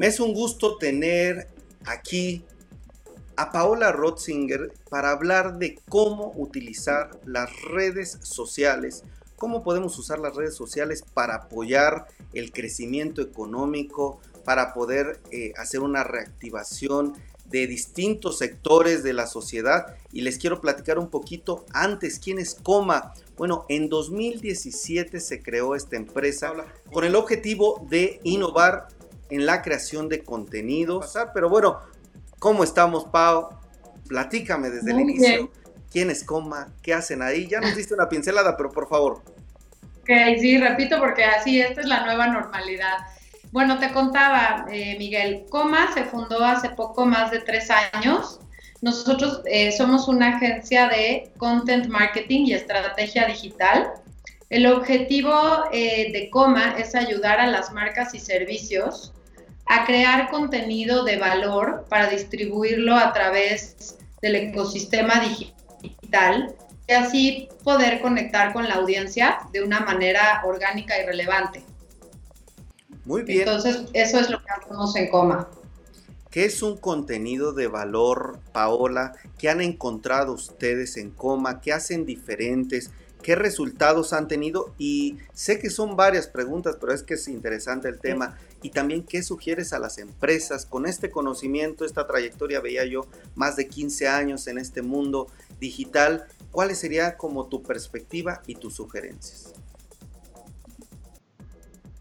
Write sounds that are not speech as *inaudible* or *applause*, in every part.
Me es un gusto tener aquí a Paola Rotzinger para hablar de cómo utilizar las redes sociales, cómo podemos usar las redes sociales para apoyar el crecimiento económico, para poder eh, hacer una reactivación de distintos sectores de la sociedad y les quiero platicar un poquito antes quién es Coma. Bueno, en 2017 se creó esta empresa con el objetivo de innovar en la creación de contenidos. Pero bueno, ¿cómo estamos, Pau? Platícame desde el inicio. ¿Quién es Coma? ¿Qué hacen ahí? Ya nos diste una pincelada, pero por favor. Ok, sí, repito porque así, esta es la nueva normalidad. Bueno, te contaba, eh, Miguel, Coma se fundó hace poco más de tres años. Nosotros eh, somos una agencia de content marketing y estrategia digital. El objetivo eh, de Coma es ayudar a las marcas y servicios a crear contenido de valor para distribuirlo a través del ecosistema digital y así poder conectar con la audiencia de una manera orgánica y relevante. Muy bien. Entonces, eso es lo que hacemos en Coma. ¿Qué es un contenido de valor, Paola? ¿Qué han encontrado ustedes en Coma? ¿Qué hacen diferentes? ¿Qué resultados han tenido? Y sé que son varias preguntas, pero es que es interesante el tema. Y también, ¿qué sugieres a las empresas con este conocimiento, esta trayectoria? Veía yo más de 15 años en este mundo digital. ¿Cuál sería como tu perspectiva y tus sugerencias?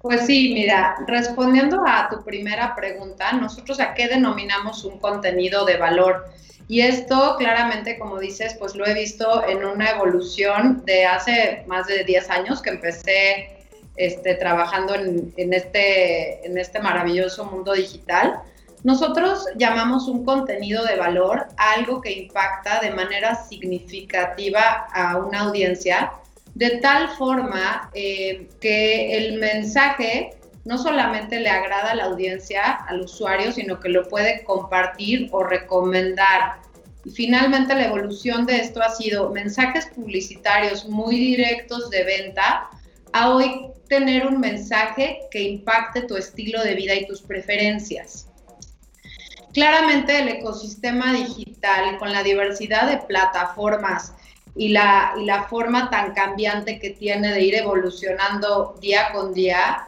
Pues sí, mira, respondiendo a tu primera pregunta, nosotros a qué denominamos un contenido de valor. Y esto claramente, como dices, pues lo he visto en una evolución de hace más de 10 años que empecé este, trabajando en, este, en este maravilloso mundo digital. Nosotros llamamos un contenido de valor algo que impacta de manera significativa a una audiencia, de tal forma eh, que el mensaje no solamente le agrada a la audiencia, al usuario, sino que lo puede compartir o recomendar. Y finalmente la evolución de esto ha sido mensajes publicitarios muy directos de venta a hoy tener un mensaje que impacte tu estilo de vida y tus preferencias. Claramente el ecosistema digital con la diversidad de plataformas y la, y la forma tan cambiante que tiene de ir evolucionando día con día,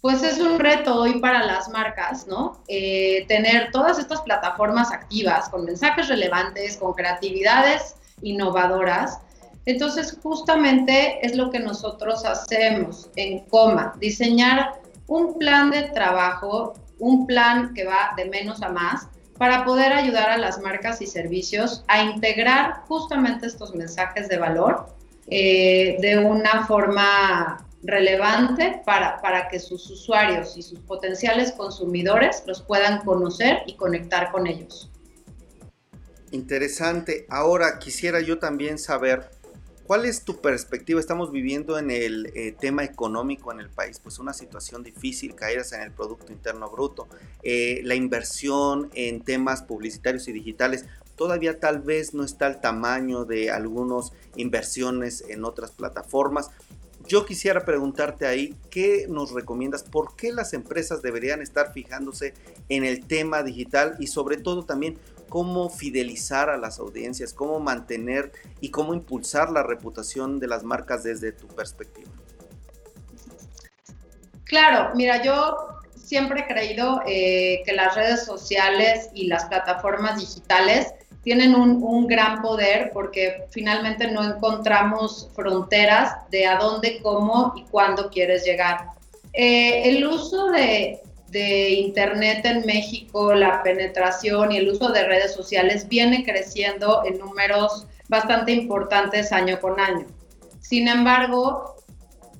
pues es un reto hoy para las marcas, ¿no? Eh, tener todas estas plataformas activas con mensajes relevantes, con creatividades innovadoras. Entonces, justamente es lo que nosotros hacemos en Coma, diseñar un plan de trabajo, un plan que va de menos a más, para poder ayudar a las marcas y servicios a integrar justamente estos mensajes de valor eh, de una forma relevante para, para que sus usuarios y sus potenciales consumidores los puedan conocer y conectar con ellos. Interesante. Ahora quisiera yo también saber ¿Cuál es tu perspectiva? Estamos viviendo en el eh, tema económico en el país, pues una situación difícil, caídas en el Producto Interno Bruto, eh, la inversión en temas publicitarios y digitales todavía tal vez no está al tamaño de algunas inversiones en otras plataformas. Yo quisiera preguntarte ahí, ¿qué nos recomiendas? ¿Por qué las empresas deberían estar fijándose en el tema digital y sobre todo también cómo fidelizar a las audiencias, cómo mantener y cómo impulsar la reputación de las marcas desde tu perspectiva? Claro, mira, yo siempre he creído eh, que las redes sociales y las plataformas digitales tienen un, gran poder porque finalmente no encontramos fronteras de a dónde, cómo y cuándo quieres llegar. Eh, el uso de, de, Internet en México, la penetración y el uso de redes sociales viene creciendo en números bastante importantes año con año. Sin embargo,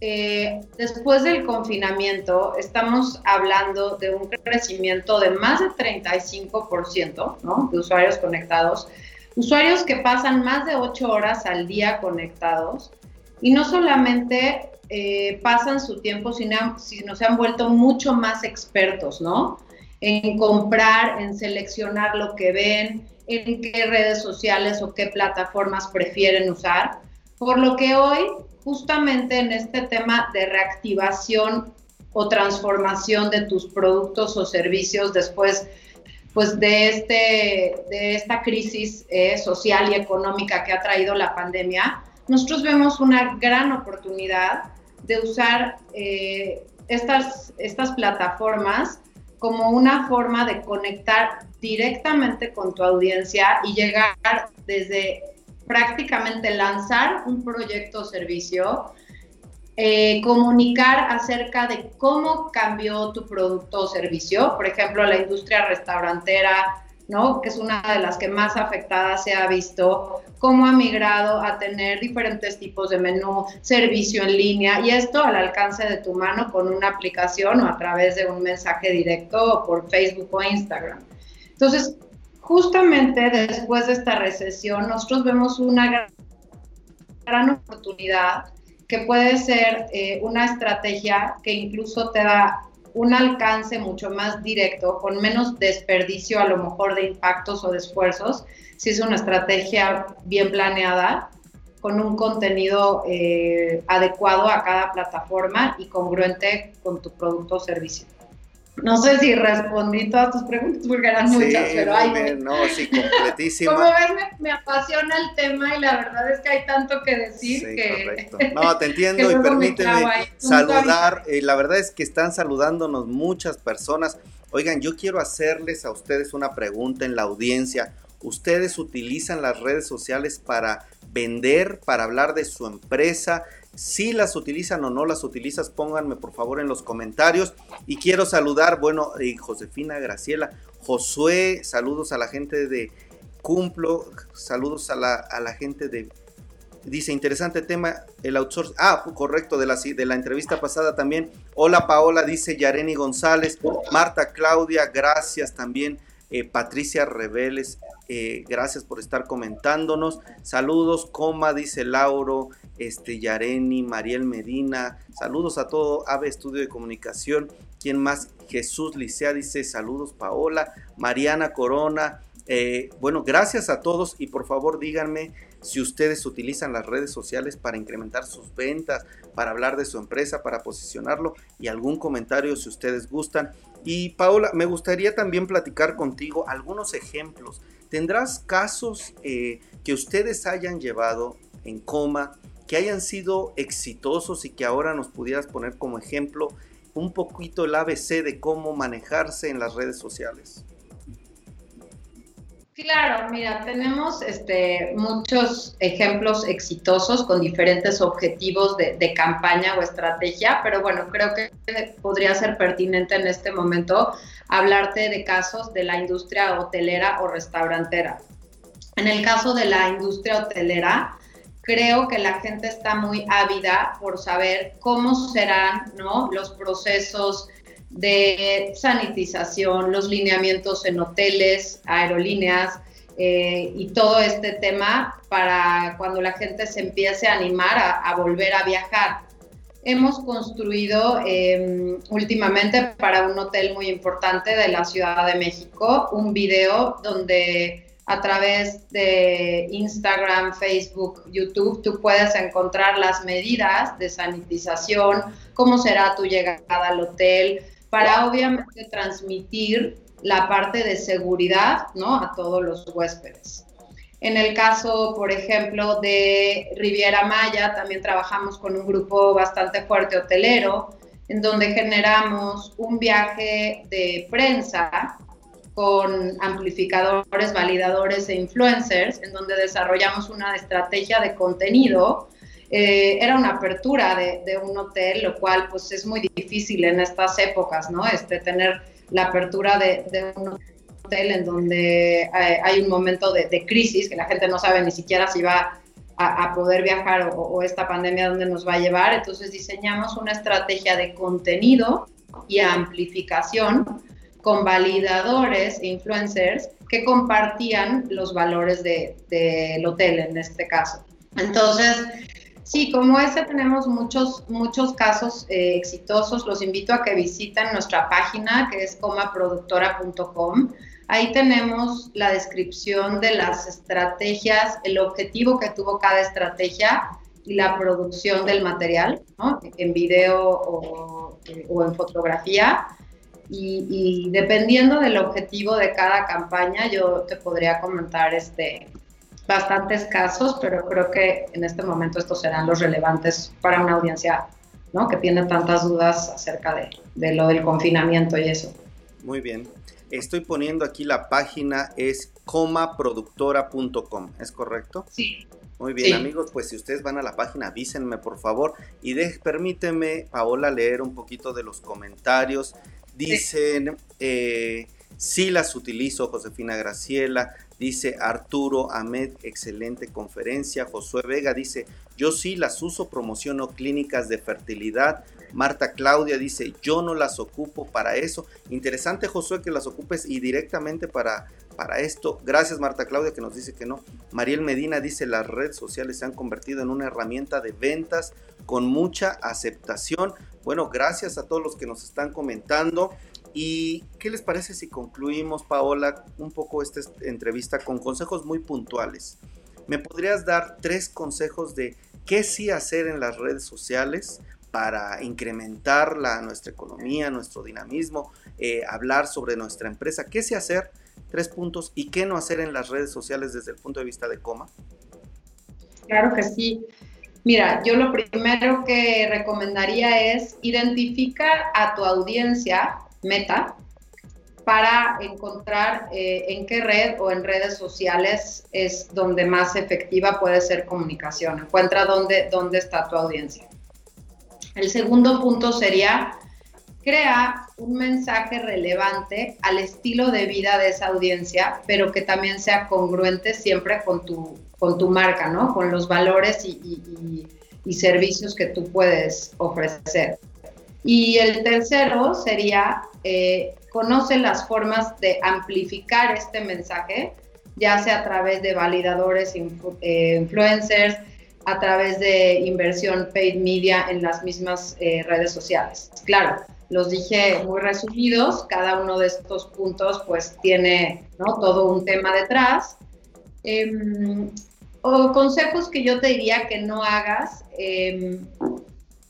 eh, después del confinamiento estamos hablando de un crecimiento de más de 35% ¿no? de usuarios conectados, usuarios que pasan más de 8 horas al día conectados y no solamente eh, pasan su tiempo, sino, sino se han vuelto mucho más expertos, ¿no? En comprar, en seleccionar lo que ven, en qué redes sociales o qué plataformas prefieren usar. Por lo que hoy justamente en este tema de reactivación o transformación de tus productos o servicios después pues de, este, de esta crisis eh, social y económica que ha traído la pandemia, nosotros vemos una gran oportunidad de usar eh, estas, estas plataformas como una forma de conectar directamente con tu audiencia y llegar desde prácticamente lanzar un proyecto o servicio eh, comunicar acerca de cómo cambió tu producto o servicio, por ejemplo, la industria restaurantera, ¿no? que es una de las que más afectada se ha visto, cómo ha migrado a tener diferentes tipos de menú, servicio en línea, y esto al alcance de tu mano con una aplicación o a través de un mensaje directo por Facebook o Instagram. Entonces, justamente después de esta recesión, nosotros vemos una gran, gran oportunidad que puede ser eh, una estrategia que incluso te da un alcance mucho más directo, con menos desperdicio a lo mejor de impactos o de esfuerzos, si es una estrategia bien planeada, con un contenido eh, adecuado a cada plataforma y congruente con tu producto o servicio. No sé si respondí todas tus preguntas porque eran muchas, pero hay. No, *laughs* sí, completísima. Como ves, me, apasiona el tema y la verdad es que hay tanto que decir sí, que. Correcto. *laughs* No, te entiendo y permíteme saludar. Eh, la verdad es que están saludándonos muchas personas. Oigan, yo quiero hacerles a ustedes una pregunta en la audiencia. ¿Ustedes utilizan las redes sociales para vender, para hablar de su empresa? Si las utilizan o no las utilizas, pónganme por favor en los comentarios. Y quiero saludar, bueno, eh, Josefina Graciela, Josué, saludos a la gente de Cumplo, saludos a la, a la gente de... Dice, interesante tema, el outsourcing. Ah, correcto, de la, de la entrevista pasada también. Hola Paola, dice Yareni González. Marta Claudia, gracias también. Eh, Patricia Reveles, eh, gracias por estar comentándonos. Saludos, coma, dice Lauro este, Yareni, Mariel Medina, saludos a todo AVE Estudio de Comunicación, ¿quién más? Jesús Licea dice saludos Paola, Mariana Corona, eh, bueno, gracias a todos y por favor díganme si ustedes utilizan las redes sociales para incrementar sus ventas, para hablar de su empresa, para posicionarlo y algún comentario si ustedes gustan. Y Paola, me gustaría también platicar contigo algunos ejemplos. ¿Tendrás casos eh, que ustedes hayan llevado en coma que hayan sido exitosos y que ahora nos pudieras poner como ejemplo un poquito el ABC de cómo manejarse en las redes sociales. Claro, mira, tenemos este, muchos ejemplos exitosos con diferentes objetivos de, campaña o estrategia, pero bueno, creo que podría ser pertinente en este momento hablarte de casos de la industria hotelera o restaurantera. En el caso de la industria hotelera, creo que la gente está muy ávida por saber cómo serán ¿no? los procesos de sanitización, los lineamientos en hoteles, aerolíneas eh, y todo este tema para cuando la gente se empiece a animar a, volver a viajar. Hemos construido em, últimamente para un hotel muy importante de la Ciudad de México un video donde a través de Instagram, Facebook, YouTube, tú puedes encontrar las medidas de sanitización, cómo será tu llegada al hotel, para obviamente transmitir la parte de seguridad ¿no? a todos los huéspedes. En el caso, por ejemplo, de Riviera Maya, también trabajamos con un grupo bastante fuerte hotelero, en donde generamos un viaje de prensa con amplificadores, validadores e influencers, en donde desarrollamos una estrategia de contenido. Eh, era una apertura de, un hotel, lo cual pues es muy difícil en estas épocas, ¿no? Este, tener la apertura de, un hotel en donde eh, hay, un momento de, crisis, que la gente no sabe ni siquiera si va a, poder viajar o, o, esta pandemia dónde nos va a llevar. Entonces diseñamos una estrategia de contenido y amplificación con validadores e influencers que compartían los valores del de, hotel en este caso. Entonces, sí, como ese tenemos muchos, muchos casos eh, exitosos. Los invito a que visiten nuestra página que es comaproductora.com. Ahí tenemos la descripción de las estrategias, el objetivo que tuvo cada estrategia y la producción del material, ¿no? En video o, en fotografía. Y, dependiendo del objetivo de cada campaña, yo te podría comentar este, bastantes casos, pero creo que en este momento estos serán los relevantes para una audiencia ¿no? que tiene tantas dudas acerca de, de lo del confinamiento y eso. Muy bien. Estoy poniendo aquí la página, es comaproductora.com, ¿es correcto? Sí. Muy bien, amigos, pues si ustedes van a la página, avísenme por favor y de, permíteme, Paola, leer un poquito de los comentarios. Dicen, sí. Eh, sí las utilizo, Josefina Graciela, dice Arturo Ahmed, excelente conferencia. Josué Vega dice, yo sí las uso, promociono clínicas de fertilidad. Marta Claudia dice, yo no las ocupo para eso. Interesante, Josué, que las ocupes y directamente para, para esto. Gracias, Marta Claudia, que nos dice que no. Mariel Medina dice, las redes sociales se han convertido en una herramienta de ventas con mucha aceptación. Bueno, gracias a todos los que nos están comentando. ¿Y qué les parece si concluimos, Paola, un poco esta entrevista con consejos muy puntuales? ¿Me podrías dar tres consejos de qué sí hacer en las redes sociales para incrementar la, nuestra economía, nuestro dinamismo, eh, hablar sobre nuestra empresa? ¿Qué sí hacer? Tres puntos. ¿Y qué no hacer en las redes sociales desde el punto de vista de coma? Claro que sí. Mira, yo lo primero que recomendaría es identificar a tu audiencia meta para encontrar eh, en qué red o en redes sociales es donde más efectiva puede ser comunicación. Encuentra dónde, dónde está tu audiencia. El segundo punto sería crea un mensaje relevante al estilo de vida de esa audiencia, pero que también sea congruente siempre con tu, con tu marca, ¿no? Con los valores y, y servicios que tú puedes ofrecer. Y el tercero sería eh, conoce las formas de amplificar este mensaje, ya sea a través de validadores, eh, influencers, a través de inversión paid media en las mismas eh, redes sociales. Claro, los dije muy resumidos, cada uno de estos puntos pues tiene todo un tema detrás. Em, o consejos que yo te diría que no hagas. Em,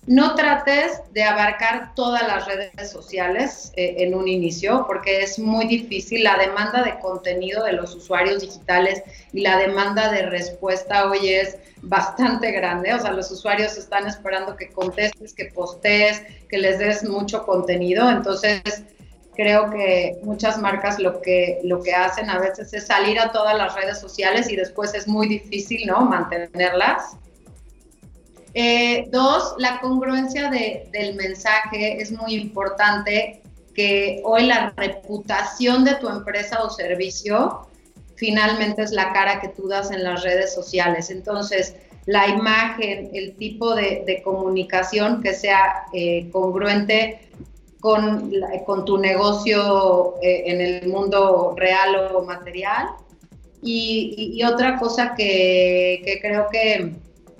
no trates de abarcar todas las redes sociales eh, en un inicio, porque es muy difícil. La demanda de contenido de los usuarios digitales y la demanda de respuesta hoy es bastante grande. O sea, los usuarios están esperando que contestes, que postees, que les des mucho contenido. Entonces, creo que muchas marcas lo que, lo que hacen a veces es salir a todas las redes sociales y después es muy difícil, ¿no? Mantenerlas. Eh, dos, la congruencia del mensaje es muy importante, que hoy la reputación de tu empresa o servicio finalmente es la cara que tú das en las redes sociales. Entonces, la imagen, el tipo de, comunicación que sea eh, congruente con, con, tu negocio eh, en el mundo real o material. Y, otra cosa que creo que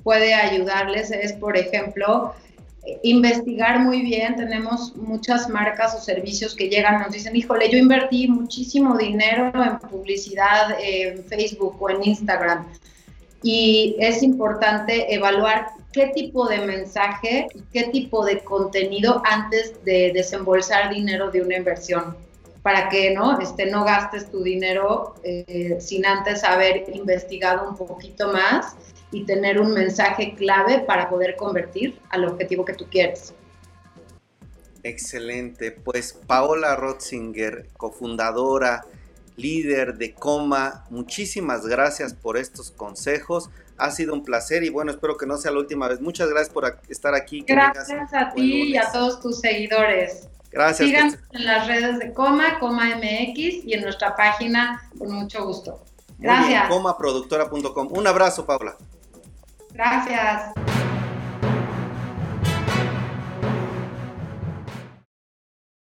puede ayudarles es, por ejemplo, investigar muy bien. Tenemos muchas marcas o servicios que llegan, nos dicen, híjole, yo invertí muchísimo dinero en publicidad en Facebook o en Instagram. Y es importante evaluar qué tipo de mensaje qué tipo de contenido antes de desembolsar dinero de una inversión para que no, este, no gastes tu dinero eh, sin antes haber investigado un poquito más y tener un mensaje clave para poder convertir al objetivo que tú quieres. Excelente. Pues Paola Rotzinger, cofundadora, líder de Coma, muchísimas gracias por estos consejos. Ha sido un placer y bueno, espero que no sea la última vez. Muchas gracias por estar aquí. Gracias a ti y a todos tus seguidores. Gracias. Síganos en las redes de Coma, Coma MX y en nuestra página con mucho gusto. Gracias. comaproductora.com. Un abrazo, Paola. Gracias.